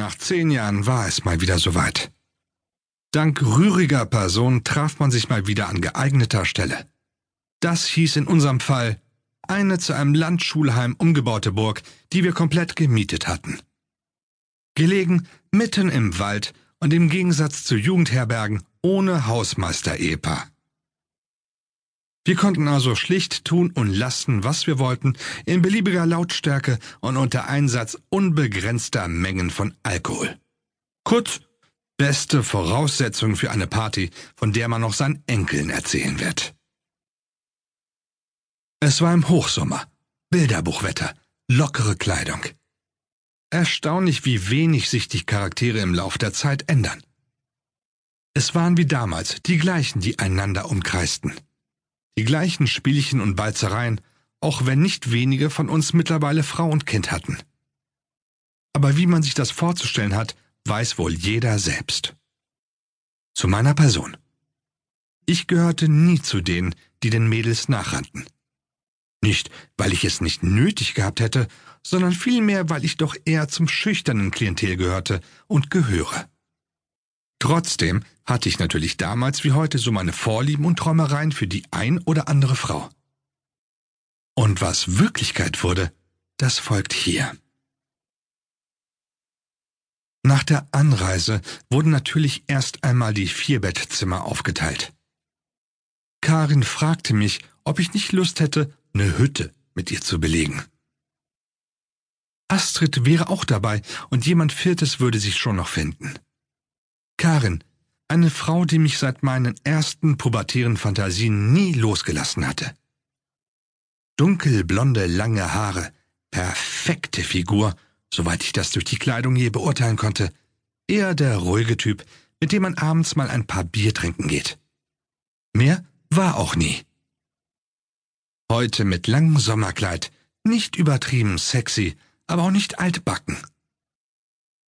Nach zehn Jahren war es mal wieder soweit. Dank rühriger Person traf man sich mal wieder an geeigneter Stelle. Das hieß in unserem Fall eine zu einem Landschulheim umgebaute Burg, die wir komplett gemietet hatten. Gelegen mitten im Wald und im Gegensatz zu Jugendherbergen ohne Hausmeister-Ehepaar. Wir konnten also schlicht tun und lassen, was wir wollten, in beliebiger Lautstärke und unter Einsatz unbegrenzter Mengen von Alkohol. Kurz, beste Voraussetzung für eine Party, von der man noch seinen Enkeln erzählen wird. Es war im Hochsommer, Bilderbuchwetter, lockere Kleidung. Erstaunlich, wie wenig sich die Charaktere im Lauf der Zeit ändern. Es waren wie damals die gleichen, die einander umkreisten. Die gleichen Spielchen und Balzereien, auch wenn nicht wenige von uns mittlerweile Frau und Kind hatten. Aber wie man sich das vorzustellen hat, weiß wohl jeder selbst. Zu meiner Person. Ich gehörte nie zu denen, die den Mädels nachrannten. Nicht, weil ich es nicht nötig gehabt hätte, sondern vielmehr, weil ich doch eher zum schüchternen Klientel gehörte und gehöre. Trotzdem hatte ich natürlich damals wie heute so meine Vorlieben und Träumereien für die ein oder andere Frau. Und was Wirklichkeit wurde, das folgt hier. Nach der Anreise wurden natürlich erst einmal die Vierbettzimmer aufgeteilt. Karin fragte mich, ob ich nicht Lust hätte, eine Hütte mit ihr zu belegen. Astrid wäre auch dabei und jemand Viertes würde sich schon noch finden. Karin, eine Frau, die mich seit meinen ersten pubertären Fantasien nie losgelassen hatte. Dunkelblonde, lange Haare, perfekte Figur, soweit ich das durch die Kleidung je beurteilen konnte, eher der ruhige Typ, mit dem man abends mal ein paar Bier trinken geht. Mehr war auch nie. Heute mit langem Sommerkleid, nicht übertrieben sexy, aber auch nicht altbacken.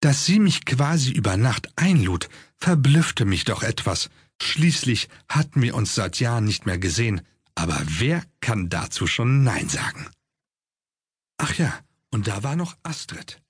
Dass sie mich quasi über Nacht einlud, verblüffte mich doch etwas. Schließlich hatten wir uns seit Jahren nicht mehr gesehen, aber wer kann dazu schon Nein sagen? Ach ja, und da war noch Astrid.